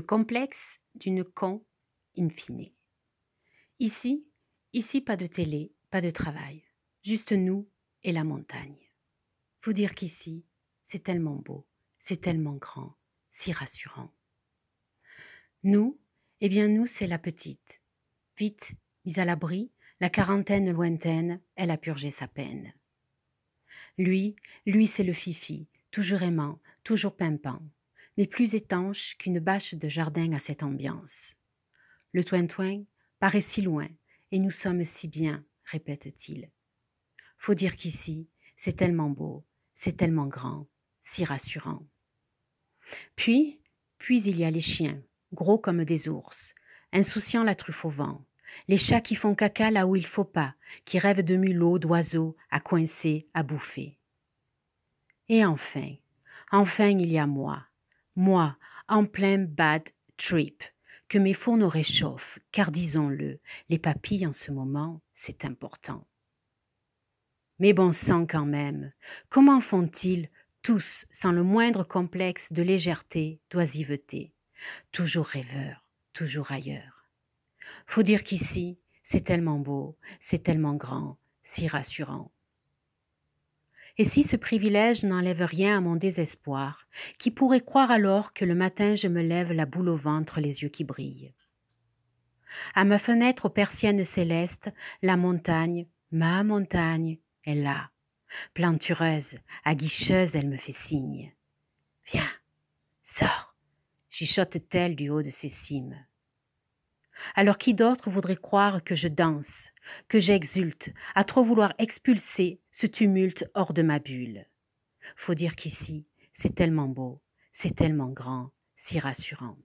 le complexe d'une con infinie. Ici, ici pas de télé, pas de travail, juste nous et la montagne. Faut dire qu'ici, c'est tellement beau, c'est tellement grand, si rassurant. Nous, eh bien nous, c'est la petite. Vite, mise à l'abri, la quarantaine lointaine, elle a purgé sa peine. Lui, lui, c'est le fifi, toujours aimant, toujours pimpant, mais plus étanche qu'une bâche de jardin à cette ambiance. Le toin-toin paraît si loin, et nous sommes si bien, répète-t-il. Faut dire qu'ici, c'est tellement beau, c'est tellement grand, si rassurant. Puis, puis il y a les chiens, gros comme des ours, insouciants la truffe au vent, les chats qui font caca là où il faut pas, qui rêvent de mulots, d'oiseaux, à coincer, à bouffer. Et enfin, enfin il y a moi, moi, en plein bad trip, que mes fourneaux réchauffent, car disons-le, les papilles en ce moment, c'est important. Mais bon sang quand même, comment font-ils tous sans le moindre complexe de légèreté, d'oisiveté, toujours rêveurs, toujours ailleurs. Faut dire qu'ici, c'est tellement beau, c'est tellement grand, si rassurant. Et si ce privilège n'enlève rien à mon désespoir, qui pourrait croire alors que le matin je me lève la boule au ventre, les yeux qui brillent? À ma fenêtre aux persiennes célestes, la montagne, ma montagne, est là. Plantureuse, aguicheuse, elle me fait signe. Viens, sors, chuchote-t-elle du haut de ses cimes. Alors qui d'autre voudrait croire que je danse, que j'exulte, à trop vouloir expulser ce tumulte hors de ma bulle. Faut dire qu'ici, c'est tellement beau, c'est tellement grand, si rassurant.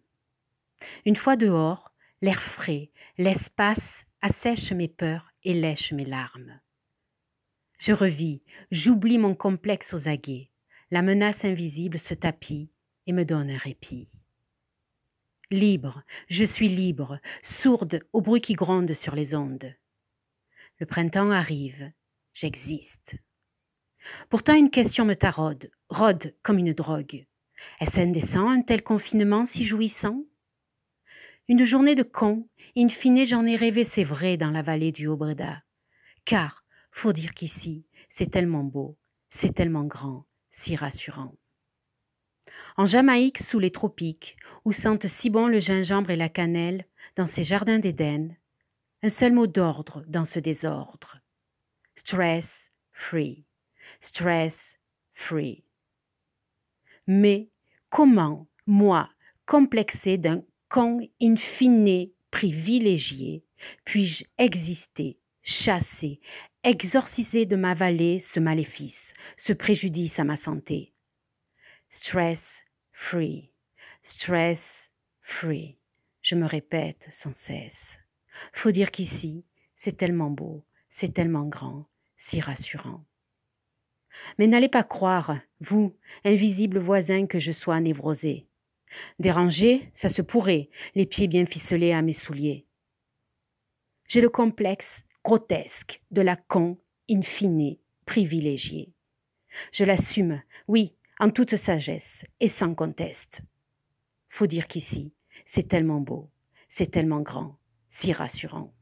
Une fois dehors, l'air frais, l'espace assèche mes peurs et lèche mes larmes. Je revis, j'oublie mon complexe aux aguets. La menace invisible se tapit et me donne un répit. Libre, je suis libre, sourde au bruit qui gronde sur les ondes. Le printemps arrive, j'existe. Pourtant une question me taraude, rôde comme une drogue. Est-ce indécent un tel confinement si jouissant? Une journée de con, in fine j'en ai rêvé, c'est vrai, dans la vallée du Haut-Breda. Car, faut dire qu'ici, c'est tellement beau, c'est tellement grand, si rassurant. En Jamaïque, sous les tropiques, où sentent si bon le gingembre et la cannelle, dans ces jardins d'Éden, un seul mot d'ordre dans ce désordre. Stress free. Stress free. Mais comment, moi, complexé d'un con infini privilégié, puis-je exister, chasser, exorciser de ma vallée ce maléfice, ce préjudice à ma santé? Stress free, stress free. Je me répète sans cesse. Faut dire qu'ici, c'est tellement beau, c'est tellement grand, si rassurant. Mais n'allez pas croire, vous, invisible voisin, que je sois névrosé. Dérangé, ça se pourrait, les pieds bien ficelés à mes souliers. J'ai le complexe grotesque de la con infinie privilégiée. Je l'assume, oui, en toute sagesse et sans conteste. Faut dire qu'ici, c'est tellement beau, c'est tellement grand, si rassurant.